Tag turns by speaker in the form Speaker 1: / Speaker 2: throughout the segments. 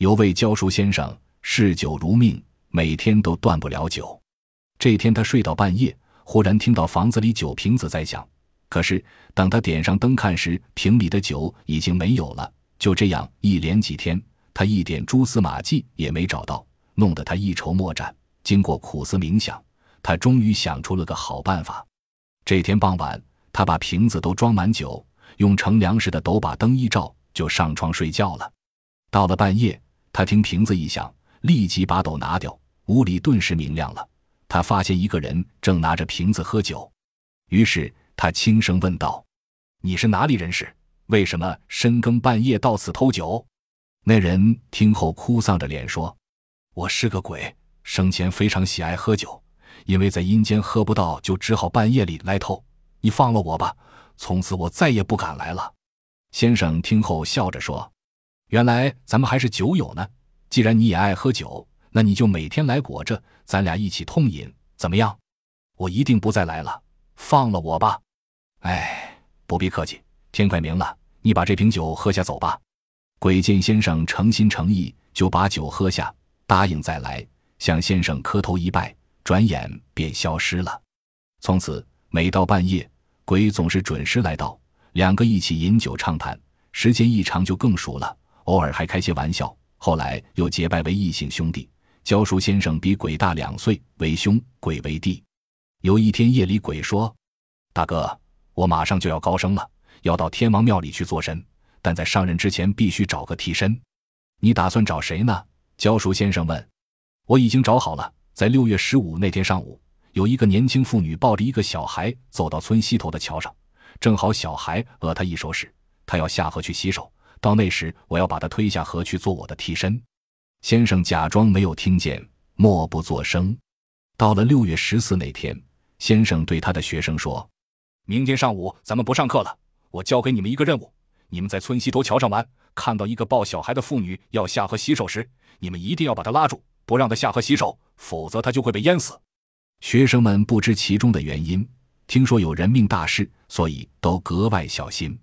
Speaker 1: 有位教书先生嗜酒如命，每天都断不了酒。这天他睡到半夜，忽然听到房子里酒瓶子在响。可是等他点上灯看时，瓶里的酒已经没有了。就这样一连几天，他一点蛛丝马迹也没找到，弄得他一筹莫展。经过苦思冥想，他终于想出了个好办法。这天傍晚，他把瓶子都装满酒，用盛粮食的斗把灯一照，就上床睡觉了。到了半夜，他听瓶子一响，立即把斗拿掉，屋里顿时明亮了。他发现一个人正拿着瓶子喝酒，于是他轻声问道：“你是哪里人士？为什么深更半夜到此偷酒？”那人听后哭丧着脸说：“我是个鬼，生前非常喜爱喝酒。”因为在阴间喝不到，就只好半夜里来偷。你放了我吧，从此我再也不敢来了。先生听后笑着说：“原来咱们还是酒友呢。既然你也爱喝酒，那你就每天来裹着，咱俩一起痛饮，怎么样？我一定不再来了。放了我吧。”哎，不必客气。天快明了，你把这瓶酒喝下走吧。鬼见先生诚心诚意，就把酒喝下，答应再来，向先生磕头一拜。转眼便消失了。从此，每到半夜，鬼总是准时来到，两个一起饮酒畅谈，时间一长就更熟了，偶尔还开些玩笑。后来又结拜为异姓兄弟。教书先生比鬼大两岁，为兄，鬼为弟。有一天夜里，鬼说：“大哥，我马上就要高升了，要到天王庙里去做神，但在上任之前必须找个替身。你打算找谁呢？”教书先生问。“我已经找好了。”在六月十五那天上午，有一个年轻妇女抱着一个小孩走到村西头的桥上，正好小孩讹她一手屎，她要下河去洗手。到那时，我要把他推下河去做我的替身。先生假装没有听见，默不作声。到了六月十四那天，先生对他的学生说：“明天上午咱们不上课了，我交给你们一个任务，你们在村西头桥上玩，看到一个抱小孩的妇女要下河洗手时，你们一定要把她拉住。”不让她下河洗手，否则她就会被淹死。学生们不知其中的原因，听说有人命大事，所以都格外小心。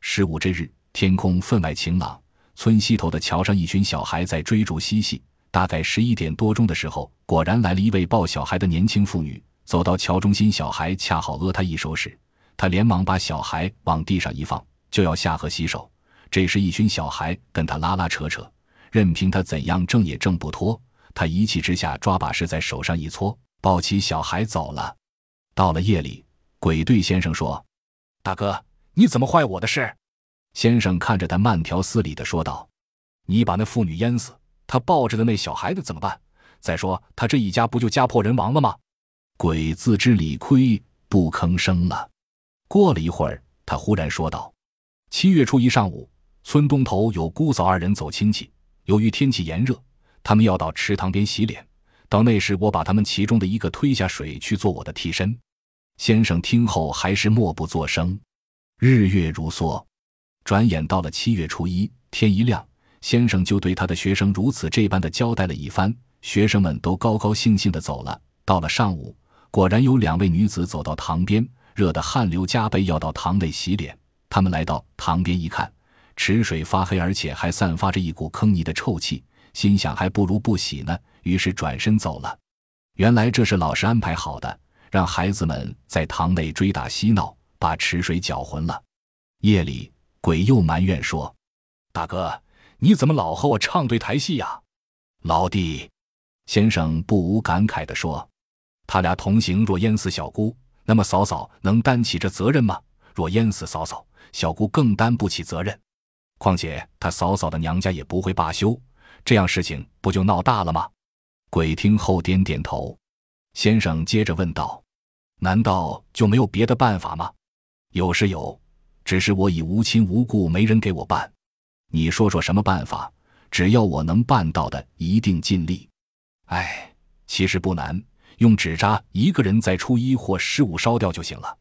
Speaker 1: 十五这日，天空分外晴朗，村西头的桥上，一群小孩在追逐嬉戏。大概十一点多钟的时候，果然来了一位抱小孩的年轻妇女，走到桥中心，小孩恰好讹他一手时，他连忙把小孩往地上一放，就要下河洗手。这时，一群小孩跟他拉拉扯扯，任凭他怎样挣也挣不脱。他一气之下，抓把式在手上一搓，抱起小孩走了。到了夜里，鬼对先生说：“大哥，你怎么坏我的事？”先生看着他，慢条斯理的说道：“你把那妇女淹死，他抱着的那小孩子怎么办？再说他这一家不就家破人亡了吗？”鬼自知理亏，不吭声了。过了一会儿，他忽然说道：“七月初一上午，村东头有姑嫂二人走亲戚，由于天气炎热。”他们要到池塘边洗脸，到那时我把他们其中的一个推下水去做我的替身。先生听后还是默不作声。日月如梭，转眼到了七月初一，天一亮，先生就对他的学生如此这般的交代了一番。学生们都高高兴兴的走了。到了上午，果然有两位女子走到塘边，热得汗流浃背，要到塘内洗脸。他们来到塘边一看，池水发黑，而且还散发着一股坑泥的臭气。心想还不如不洗呢，于是转身走了。原来这是老师安排好的，让孩子们在塘内追打嬉闹，把池水搅浑了。夜里，鬼又埋怨说：“大哥，你怎么老和我唱对台戏呀？”老弟，先生不无感慨地说：“他俩同行，若淹死小姑，那么嫂嫂能担起这责任吗？若淹死嫂嫂，小姑更担不起责任。况且他嫂嫂的娘家也不会罢休。”这样事情不就闹大了吗？鬼听后点点头。先生接着问道：“难道就没有别的办法吗？”“有是有，只是我已无亲无故，没人给我办。你说说什么办法？只要我能办到的，一定尽力。”“哎，其实不难，用纸扎一个人在初一或十五烧掉就行了。”“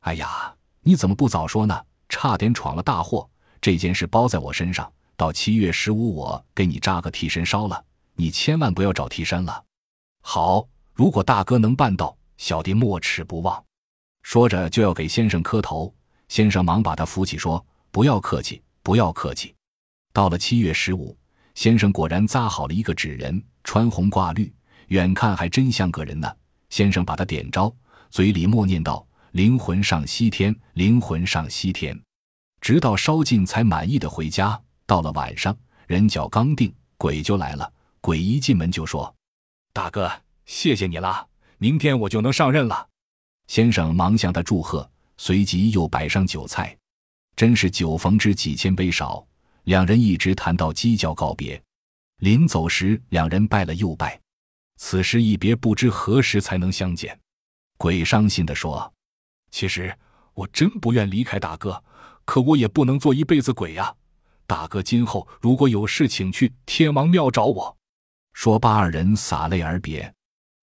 Speaker 1: 哎呀，你怎么不早说呢？差点闯了大祸。这件事包在我身上。”到七月十五，我给你扎个替身烧了，你千万不要找替身了。好，如果大哥能办到，小弟没齿不忘。说着就要给先生磕头，先生忙把他扶起，说：“不要客气，不要客气。”到了七月十五，先生果然扎好了一个纸人，穿红挂绿，远看还真像个人呢。先生把他点着，嘴里默念道：“灵魂上西天，灵魂上西天。”直到烧尽才满意的回家。到了晚上，人脚刚定，鬼就来了。鬼一进门就说：“
Speaker 2: 大哥，谢谢你了，明天我就能上任了。”
Speaker 1: 先生忙向他祝贺，随即又摆上酒菜。真是酒逢知几千杯少，两人一直谈到鸡叫告别。临走时，两人拜了又拜。此时一别，不知何时才能相见。鬼伤心地说：“
Speaker 2: 其实我真不愿离开大哥，可我也不能做一辈子鬼呀。大哥今后如果有事，请去天王庙找我。”
Speaker 1: 说罢，二人洒泪而别。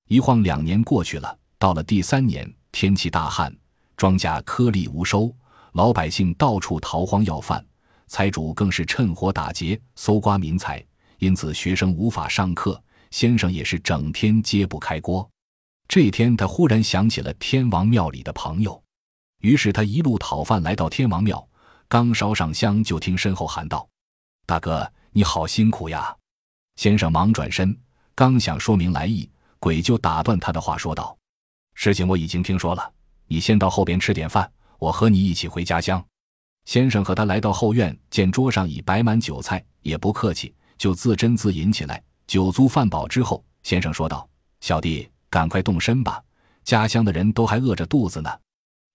Speaker 1: 一晃两年过去了，到了第三年，天气大旱，庄稼颗粒无收，老百姓到处逃荒要饭，财主更是趁火打劫，搜刮民财，因此学生无法上课，先生也是整天揭不开锅。这一天，他忽然想起了天王庙里的朋友，于是他一路讨饭来到天王庙，刚烧上香，就听身后喊道：“大哥，你好辛苦呀！”先生忙转身，刚想说明来意，鬼就打断他的话，说道：“事情我已经听说了，你先到后边吃点饭，我和你一起回家乡。”先生和他来到后院，见桌上已摆满酒菜，也不客气，就自斟自饮起来。酒足饭饱之后，先生说道：“小弟，赶快动身吧，家乡的人都还饿着肚子呢。”“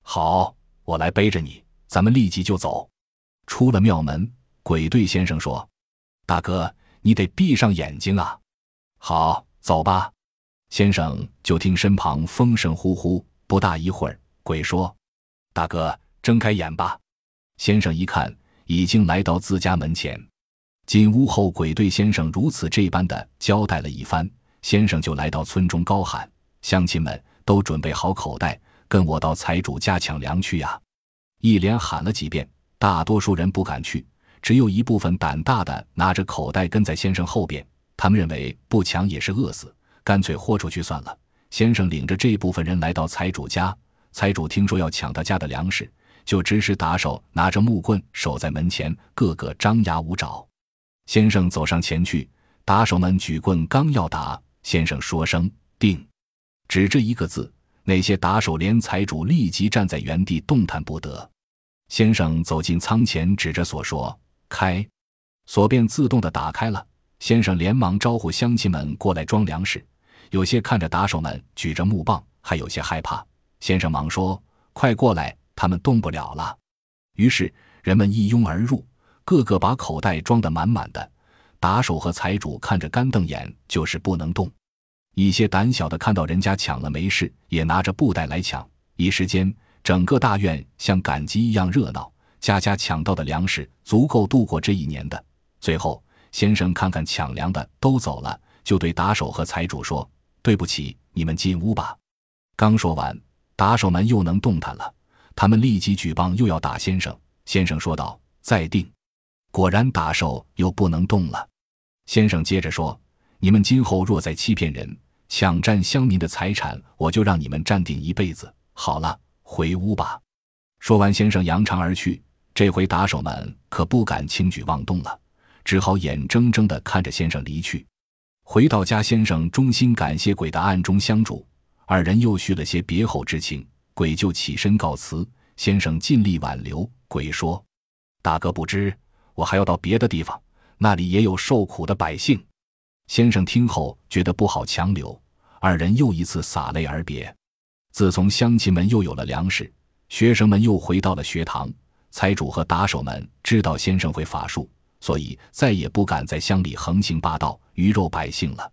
Speaker 2: 好，我来背着你，咱们立即就走。”
Speaker 1: 出了庙门，鬼对先生说：“大哥。”你得闭上眼睛啊！
Speaker 2: 好，走吧。
Speaker 1: 先生就听身旁风声呼呼，不大一会儿，鬼说：“
Speaker 2: 大哥，睁开眼吧。”
Speaker 1: 先生一看，已经来到自家门前。进屋后，鬼对先生如此这般的交代了一番，先生就来到村中高喊：“乡亲们都准备好口袋，跟我到财主家抢粮去呀！”一连喊了几遍，大多数人不敢去。只有一部分胆大的拿着口袋跟在先生后边，他们认为不抢也是饿死，干脆豁出去算了。先生领着这部分人来到财主家，财主听说要抢他家的粮食，就指使打手拿着木棍守在门前，个个张牙舞爪。先生走上前去，打手们举棍刚要打，先生说声“定”，只这一个字，那些打手连财主立即站在原地动弹不得。先生走进仓前，指着锁说。开，锁便自动的打开了。先生连忙招呼乡亲们过来装粮食。有些看着打手们举着木棒，还有些害怕。先生忙说：“快过来，他们动不了了。”于是人们一拥而入，个个把口袋装得满满的。打手和财主看着干瞪眼，就是不能动。一些胆小的看到人家抢了没事，也拿着布袋来抢。一时间，整个大院像赶集一样热闹。家家抢到的粮食足够度过这一年的。最后，先生看看抢粮的都走了，就对打手和财主说：“对不起，你们进屋吧。”刚说完，打手们又能动弹了，他们立即举棒又要打先生。先生说道：“再定。”果然，打手又不能动了。先生接着说：“你们今后若再欺骗人，抢占乡民的财产，我就让你们站定一辈子。好了，回屋吧。”说完，先生扬长而去。这回打手们可不敢轻举妄动了，只好眼睁睁地看着先生离去。回到家，先生衷心感谢鬼的暗中相助，二人又叙了些别后之情。鬼就起身告辞，先生尽力挽留。鬼说：“大哥不知，我还要到别的地方，那里也有受苦的百姓。”先生听后觉得不好强留，二人又一次洒泪而别。自从乡亲们又有了粮食，学生们又回到了学堂。财主和打手们知道先生会法术，所以再也不敢在乡里横行霸道、鱼肉百姓了。